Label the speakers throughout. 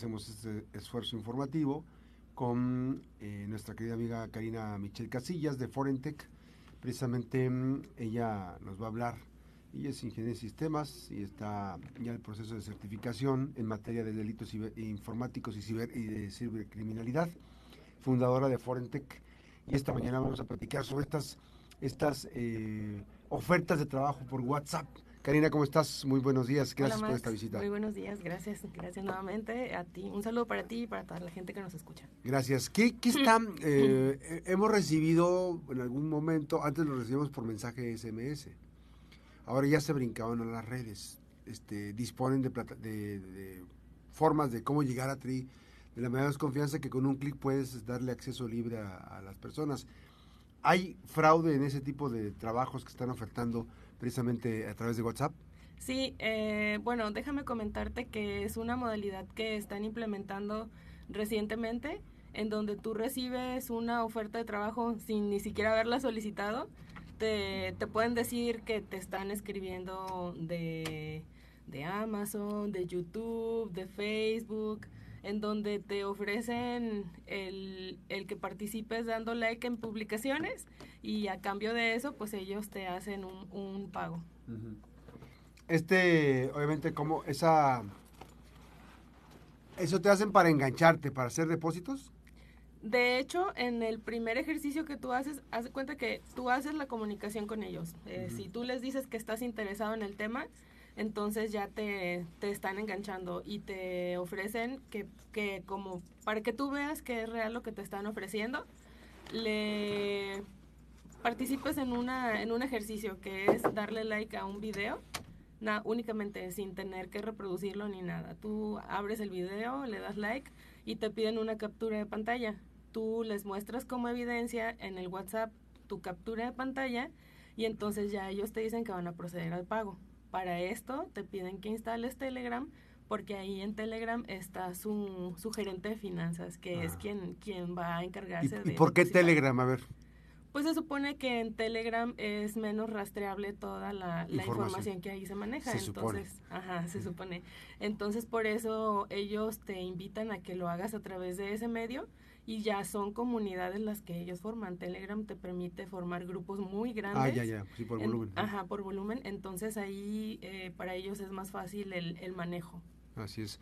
Speaker 1: hacemos este esfuerzo informativo con eh, nuestra querida amiga Karina Michel Casillas de Forentec. Precisamente mm, ella nos va a hablar. Ella es ingeniera de sistemas y está ya en el proceso de certificación en materia de delitos informáticos y, ciber, y de cibercriminalidad, fundadora de Forentec. Y esta mañana vamos a platicar sobre estas, estas eh, ofertas de trabajo por WhatsApp Karina, ¿cómo estás? Muy buenos días. Gracias por esta visita.
Speaker 2: Muy buenos días, gracias. Gracias nuevamente a ti. Un saludo para ti y para toda la gente que nos escucha.
Speaker 1: Gracias. ¿Qué, qué está? Eh, hemos recibido en algún momento, antes lo recibimos por mensaje SMS. Ahora ya se brincaban a las redes. Este, disponen de, de, formas de cómo llegar a ti de la mayor desconfianza que con un clic puedes darle acceso libre a, a las personas. ¿Hay fraude en ese tipo de trabajos que están ofertando? Precisamente a través de WhatsApp?
Speaker 2: Sí, eh, bueno, déjame comentarte que es una modalidad que están implementando recientemente en donde tú recibes una oferta de trabajo sin ni siquiera haberla solicitado. Te, te pueden decir que te están escribiendo de, de Amazon, de YouTube, de Facebook, en donde te ofrecen el, el, que participes dando like en publicaciones y a cambio de eso, pues ellos te hacen un, un pago.
Speaker 1: Este, obviamente, como esa... ¿Eso te hacen para engancharte, para hacer depósitos?
Speaker 2: De hecho, en el primer ejercicio que tú haces, haz cuenta que tú haces la comunicación con ellos. Eh, si tú les dices que estás interesado en el tema, entonces ya te, te están enganchando y te ofrecen que, que como para que tú veas que es real lo que te están ofreciendo, le participes en, una, en un ejercicio que es darle like a un video, únicamente sin tener que reproducirlo ni nada. Tú abres el video, le das like y te piden una captura de pantalla. Tú les muestras como evidencia en el WhatsApp tu captura de pantalla y entonces ya ellos te dicen que van a proceder al pago. Para esto te piden que instales Telegram porque ahí en Telegram está su, su gerente de finanzas, que es ah. quien, quien va a encargarse
Speaker 1: de... ¿Y por qué Telegram? A ver.
Speaker 2: Pues se supone que en Telegram es menos rastreable toda la, información. que ahí se maneja. Entonces, ajá, se supone. Entonces, por eso ellos te invitan a que lo hagas a través de ese medio y ya son comunidades las que ellos forman. Telegram te permite formar grupos muy grandes. Ah,
Speaker 1: ya, ya, sí, por volumen.
Speaker 2: ajá, por volumen. Entonces ahí eh, para ellos es más fácil el, el, manejo.
Speaker 1: Así es.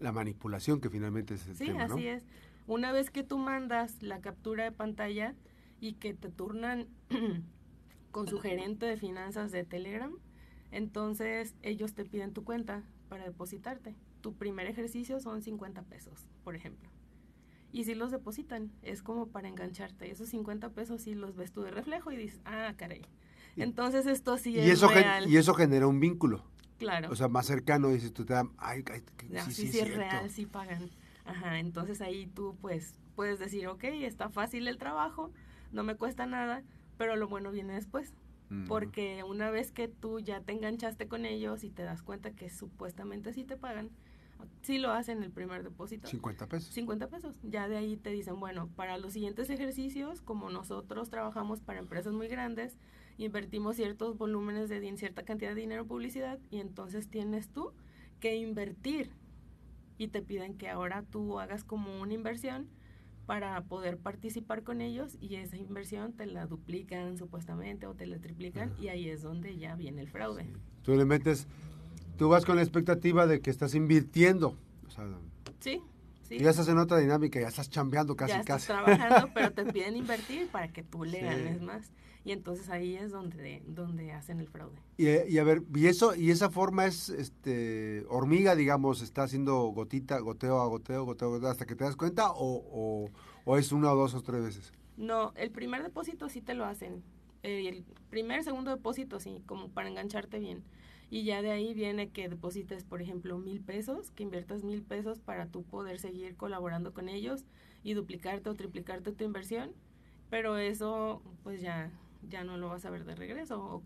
Speaker 1: La manipulación que finalmente es el
Speaker 2: sí, tema, así es. Una vez que tú mandas la captura de pantalla y que te turnan con su gerente de finanzas de Telegram, entonces ellos te piden tu cuenta para depositarte. Tu primer ejercicio son 50 pesos, por ejemplo y si los depositan, es como para engancharte. Esos 50 pesos sí los ves tú de reflejo y dices, ah, caray. Entonces esto sí
Speaker 1: y
Speaker 2: es
Speaker 1: eso
Speaker 2: real.
Speaker 1: y eso genera un vínculo.
Speaker 2: Claro.
Speaker 1: O sea, más cercano, dices tú te dan, ay, ay
Speaker 2: sí, sí, sí, es, real, sí pagan. Ajá, entonces ahí tú pues puedes decir, ok, está fácil el trabajo, no me cuesta nada, pero lo bueno viene después. Porque una vez que tú ya te enganchaste con ellos y te das cuenta que supuestamente sí te pagan, sí lo hacen el primer depósito.
Speaker 1: 50 pesos.
Speaker 2: 50 pesos. Ya de ahí te dicen, bueno, para los siguientes ejercicios, como nosotros trabajamos para empresas muy grandes, invertimos ciertos volúmenes de cierta cantidad de dinero en publicidad y entonces tienes tú que invertir y te piden que ahora tú hagas como una inversión para poder participar con ellos y esa inversión te la duplican supuestamente o te la triplican y ahí es donde ya viene el fraude.
Speaker 1: Tú le metes tú vas con la expectativa de que estás invirtiendo.
Speaker 2: sí, sí.
Speaker 1: Ya estás en otra dinámica, ya estás chambeando casi,
Speaker 2: ya
Speaker 1: estás
Speaker 2: trabajando, pero te piden invertir para que tú le ganes más. Y entonces ahí es donde, donde hacen el fraude.
Speaker 1: Y, y, a ver, y eso, y esa forma es este hormiga, digamos, está haciendo gotita, goteo a goteo, goteo, goteo hasta que te das cuenta, o, o, es una o dos o tres veces.
Speaker 2: No, el primer depósito sí te lo hacen. Eh, el primer, segundo depósito sí, como para engancharte bien y ya de ahí viene que deposites, por ejemplo, mil pesos, que inviertas mil pesos para tú poder seguir colaborando con ellos y duplicarte o triplicarte tu inversión, pero eso pues ya, ya no lo vas a ver de regreso.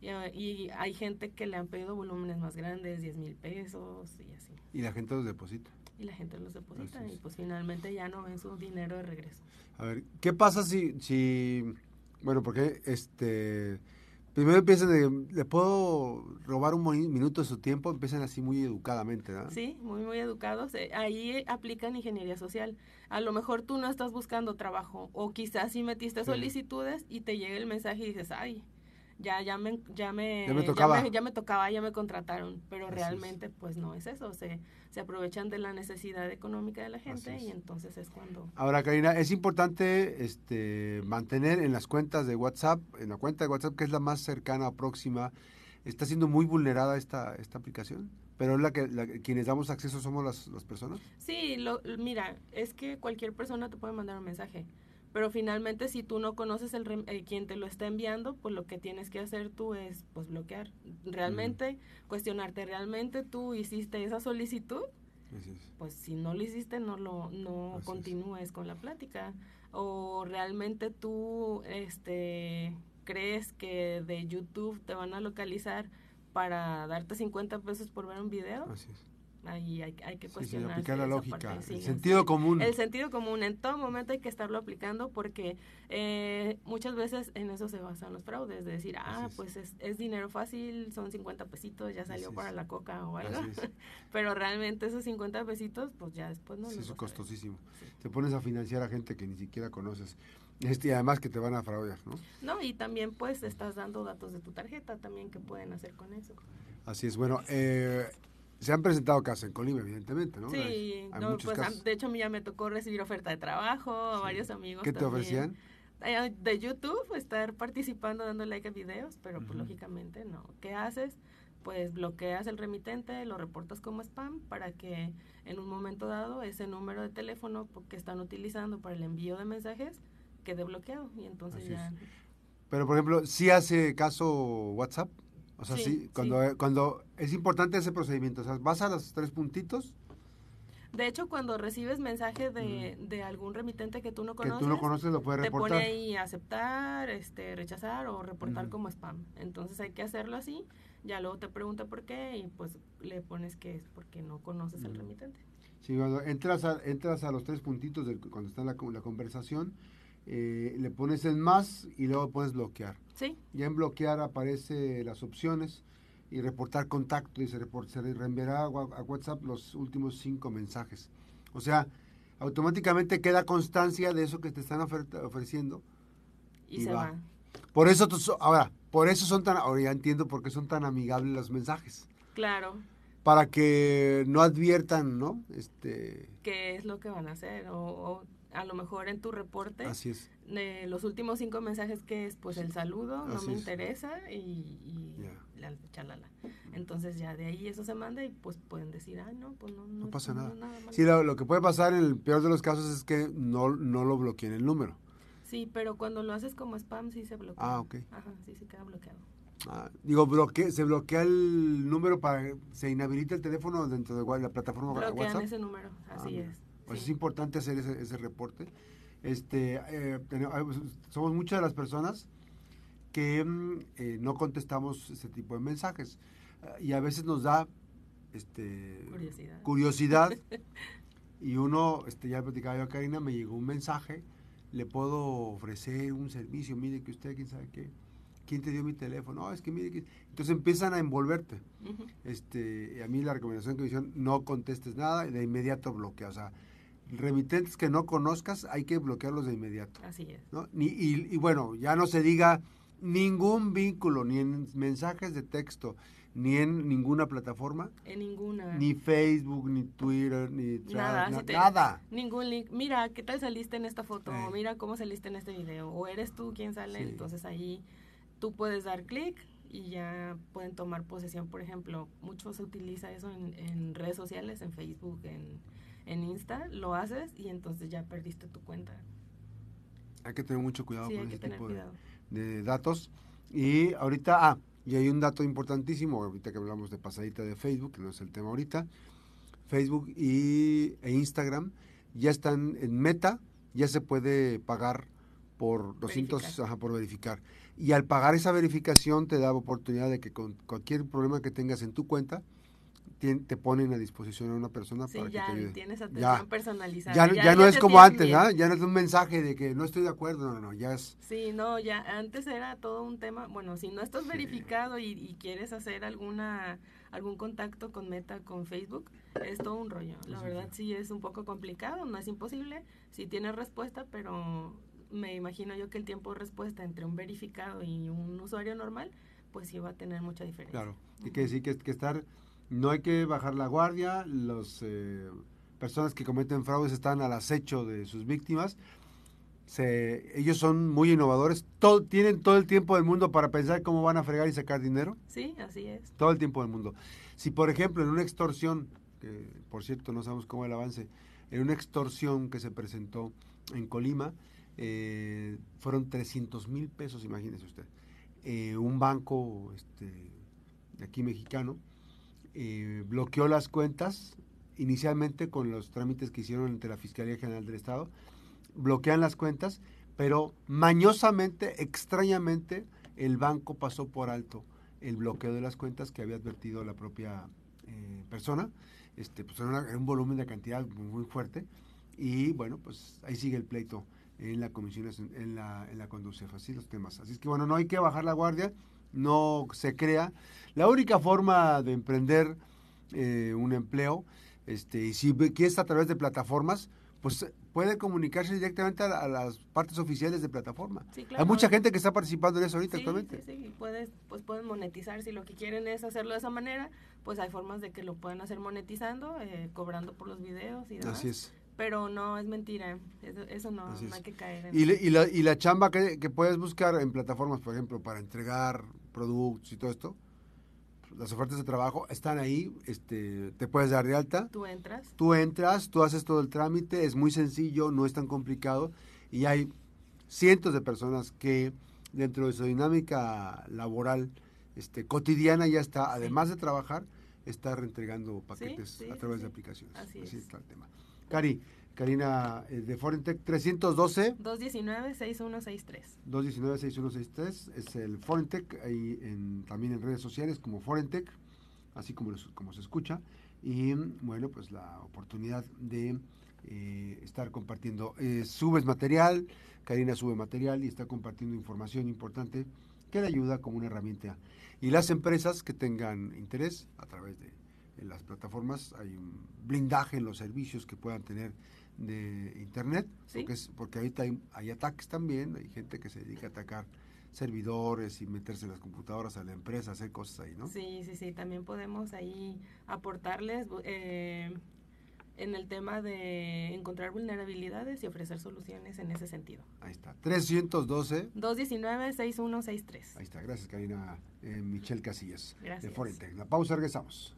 Speaker 2: Y, hay gente que le han pedido volúmenes más grandes, 10 mil pesos y así.
Speaker 1: Y la gente los deposita.
Speaker 2: Y la gente los deposita y pues finalmente ya no ven su dinero de regreso.
Speaker 1: A ver, ¿qué pasa si, si bueno, porque este Primero empiezan de, ¿le puedo robar un minuto de su tiempo? Empiezan así muy educadamente, ¿no?
Speaker 2: Sí, muy, muy educados. Eh, ahí aplican ingeniería social. A lo mejor tú no estás buscando trabajo o quizás sí metiste solicitudes y te llega el mensaje y dices, ay, ya, ya me, ya me,
Speaker 1: ya me tocaba,
Speaker 2: ya me, tocaba, ya me contrataron, pero realmente pues no es eso, se, se aprovechan de la necesidad económica de la gente y entonces es cuando...
Speaker 1: Ahora, Karina, es importante este, mantener en las cuentas de WhatsApp, en la cuenta de WhatsApp que es la más cercana, próxima, está siendo muy vulnerada esta, esta aplicación. Pero la que quienes damos acceso somos las, las personas.
Speaker 2: Sí, lo, mira, es que cualquier persona te puede mandar un mensaje. Pero finalmente si tú no conoces el, eh, quien te lo está enviando, pues lo que tienes que hacer tú es pues bloquear. Realmente, cuestionarte, ¿realmente tú hiciste esa solicitud? Pues si no lo hiciste, no lo no continúes con la plática. O realmente tú este crees que de YouTube te van a localizar para darte 50 pesos por ver un video.
Speaker 1: Así es
Speaker 2: ahí hay, hay que cuestionar.
Speaker 1: la lógica, el sentido común.
Speaker 2: El sentido común, en todo momento hay que estarlo aplicando porque eh, muchas veces en eso se basan los fraudes, de decir, ah, pues es, es, dinero fácil, son 50 pesitos, ya salió para la coca o algo, pero realmente esos 50 pesitos, pues ya después no.
Speaker 1: Sí, es costosísimo. Te pones a financiar a gente que ni siquiera conoces. Este, y además que te van a fraudar, ¿no?
Speaker 2: No, y también pues estás dando datos de tu tarjeta también que pueden hacer con eso.
Speaker 1: Así es, bueno, eh, se han presentado casos en Colima, evidentemente, ¿no?
Speaker 2: Sí, pues, de hecho a mí ya me tocó recibir oferta de trabajo, varios amigos.
Speaker 1: ¿Qué te ofrecían?
Speaker 2: Eh, de YouTube, estar participando, dando like a videos, pero pues lógicamente no. ¿Qué haces? Pues bloqueas el remitente, lo reportas como spam para que en un momento dado ese número de teléfono que están utilizando para el envío de mensajes quede bloqueado y entonces ya...
Speaker 1: Pero por ejemplo, si hace caso WhatsApp? O sea, sí, cuando, cuando es importante ese procedimiento, o sea, vas a los tres puntitos.
Speaker 2: De hecho, cuando recibes mensaje de, de algún remitente que tú no conoces,
Speaker 1: que tú no conoces lo puedes reportar. Te
Speaker 2: pone ahí aceptar, este, rechazar o reportar como spam. Entonces hay que hacerlo así. Ya luego te pregunta por qué y pues le pones que es porque no conoces al remitente.
Speaker 1: Sí, cuando entras a, entras a los tres puntitos de, cuando está la, la conversación, eh, le pones en más y luego puedes bloquear.
Speaker 2: Sí.
Speaker 1: Ya en bloquear aparece las opciones y reportar contacto y se, se reenviará a, WhatsApp los últimos cinco mensajes. O sea, automáticamente queda constancia de eso que te están ofreciendo.
Speaker 2: Y, se va.
Speaker 1: Por eso, ahora, por eso son tan, ahora ya entiendo por qué son tan amigables los mensajes.
Speaker 2: Claro.
Speaker 1: Para que no adviertan, ¿no? Este...
Speaker 2: ¿Qué es lo que van a hacer? o a lo mejor en tu reporte.
Speaker 1: Así es.
Speaker 2: los últimos cinco mensajes que es, pues el saludo, no me interesa y, la chalala. Entonces ya de ahí eso se manda y pues pueden decir, ah, no, pues no,
Speaker 1: no, pasa nada. sí, lo, que puede pasar en el peor de los casos es que no, no lo bloqueen el número.
Speaker 2: Sí, pero cuando lo haces como spam sí se bloquea.
Speaker 1: Ah, ok.
Speaker 2: Ajá, sí se queda bloqueado.
Speaker 1: Ah, digo, bloque, se bloquea el número para, se inhabilita el teléfono dentro de la plataforma
Speaker 2: Bloquean WhatsApp. ese número, así ah, es.
Speaker 1: Pues es importante hacer ese, reporte. Este, eh, pues, somos muchas de las personas que mm, eh, no contestamos ese tipo de mensajes. Y a veces nos da este, curiosidad, y uno, este, ya platicaba yo a Karina, me llegó un mensaje, le puedo ofrecer un servicio, mire que usted, quién sabe qué, quién te dio mi teléfono, es que mire que... Entonces empiezan a envolverte. este, a mí la recomendación que me hicieron, no contestes nada, de inmediato bloquea, o sea, remitentes que no conozcas hay que bloquearlos de inmediato.
Speaker 2: Así es.
Speaker 1: Ni, y, bueno, ya no se diga ningún vínculo, ni en mensajes de texto, ni en ninguna plataforma.
Speaker 2: En ninguna.
Speaker 1: Ni Facebook, ni Twitter, ni
Speaker 2: nada.
Speaker 1: nada.
Speaker 2: Ningún link. Mira, ¿qué tal saliste en esta foto? Mira cómo saliste en este video. O eres tú quien sale. Entonces ahí tú puedes dar clic y ya pueden tomar posesión. Por ejemplo, mucho se utiliza eso en, en redes sociales, en Facebook, en en Insta, lo haces y entonces ya perdiste tu cuenta.
Speaker 1: Hay que tener mucho cuidado con ese tipo de, datos. Y ahorita, ah, y hay un dato importantísimo, ahorita que hablamos de pasadita de Facebook, que no es el tema ahorita, Facebook y, e Instagram ya están en meta, ya se puede pagar por 200, ajá, por verificar. Y al pagar esa verificación te da oportunidad de que con cualquier problema que tengas en tu cuenta, te ponen a disposición a una persona
Speaker 2: sí,
Speaker 1: para
Speaker 2: ya
Speaker 1: que te ayude.
Speaker 2: tienes atención personalizada.
Speaker 1: Ya, ya, no es como antes, ¿ah? Ya no es un mensaje de que no estoy de acuerdo, no, no, ya es...
Speaker 2: Sí, no, ya antes era todo un tema, bueno, si no estás verificado y, y, quieres hacer alguna algún contacto con Meta, con Facebook, es todo un rollo. La verdad sí es un poco complicado, no es imposible, sí tienes respuesta, pero me imagino yo que el tiempo de respuesta entre un verificado y un usuario normal, pues sí va a tener mucha diferencia.
Speaker 1: Claro, y que decir que, que estar, no hay que bajar la guardia, las eh, personas que cometen fraudes están al acecho de sus víctimas, se, ellos son muy innovadores, todo, tienen todo el tiempo del mundo para pensar cómo van a fregar y sacar dinero.
Speaker 2: Sí, así es.
Speaker 1: Todo el tiempo del mundo. Si por ejemplo en una extorsión, que por cierto no sabemos cómo el avance, en una extorsión que se presentó en Colima, eh, fueron 300 mil pesos, imagínese usted. Eh, un banco este, de aquí mexicano eh, bloqueó las cuentas inicialmente con los trámites que hicieron ante la Fiscalía General del Estado, bloquean las cuentas, pero mañosamente, extrañamente, el banco pasó por alto el bloqueo de las cuentas que había advertido la propia persona. Este, pues era, un volumen de cantidad muy fuerte y bueno, pues ahí sigue el pleito en la comisión, en la, en la Conducef, así los temas. Así es que bueno, no hay que bajar la guardia, no se crea. La única forma de emprender eh, un empleo, este, y si quieres a través de plataformas, pues puede comunicarse directamente a, las partes oficiales de plataforma. Hay mucha gente que está participando en eso ahorita actualmente.
Speaker 2: Sí, sí, puedes, pues pueden monetizar. Si lo que quieren es hacerlo de esa manera, pues hay formas de que lo puedan hacer monetizando, eh, cobrando por los videos y demás.
Speaker 1: Así es.
Speaker 2: Pero no, es mentira. Eso, no, no hay que caer en
Speaker 1: y, y, la, y la chamba que, que, puedes buscar en plataformas, por ejemplo, para entregar productos y todo esto, las ofertas de trabajo están ahí, este, te puedes dar de alta.
Speaker 2: Tú entras.
Speaker 1: Tú entras, tú haces todo el trámite, es muy sencillo, no es tan complicado y hay cientos de personas que dentro de su dinámica laboral este, cotidiana ya está, además de trabajar, está reentregando paquetes a través de aplicaciones.
Speaker 2: Así, está
Speaker 1: el tema. Cari, Karina eh, de Forentec 312
Speaker 2: 219-6163.
Speaker 1: 219-6163 es el Forentec, ahí en, también en redes sociales como Forentec, así como, como se escucha. Y bueno, pues la oportunidad de eh, estar compartiendo. Eh, subes material, Karina sube material y está compartiendo información importante que le ayuda como una herramienta. Y las empresas que tengan interés a través de en las plataformas hay un blindaje en los servicios que puedan tener de internet, porque, es, porque ahorita hay, ataques también, hay gente que se dedica a atacar servidores y meterse en las computadoras a la empresa, hacer cosas ahí, ¿no?
Speaker 2: Sí, sí, sí, también podemos ahí aportarles eh, en el tema de encontrar vulnerabilidades y ofrecer soluciones en ese sentido.
Speaker 1: Ahí está, 312
Speaker 2: 219-6163.
Speaker 1: Ahí está, gracias Karina eh, Michelle Casillas
Speaker 2: gracias.
Speaker 1: de Forentec. La pausa, regresamos.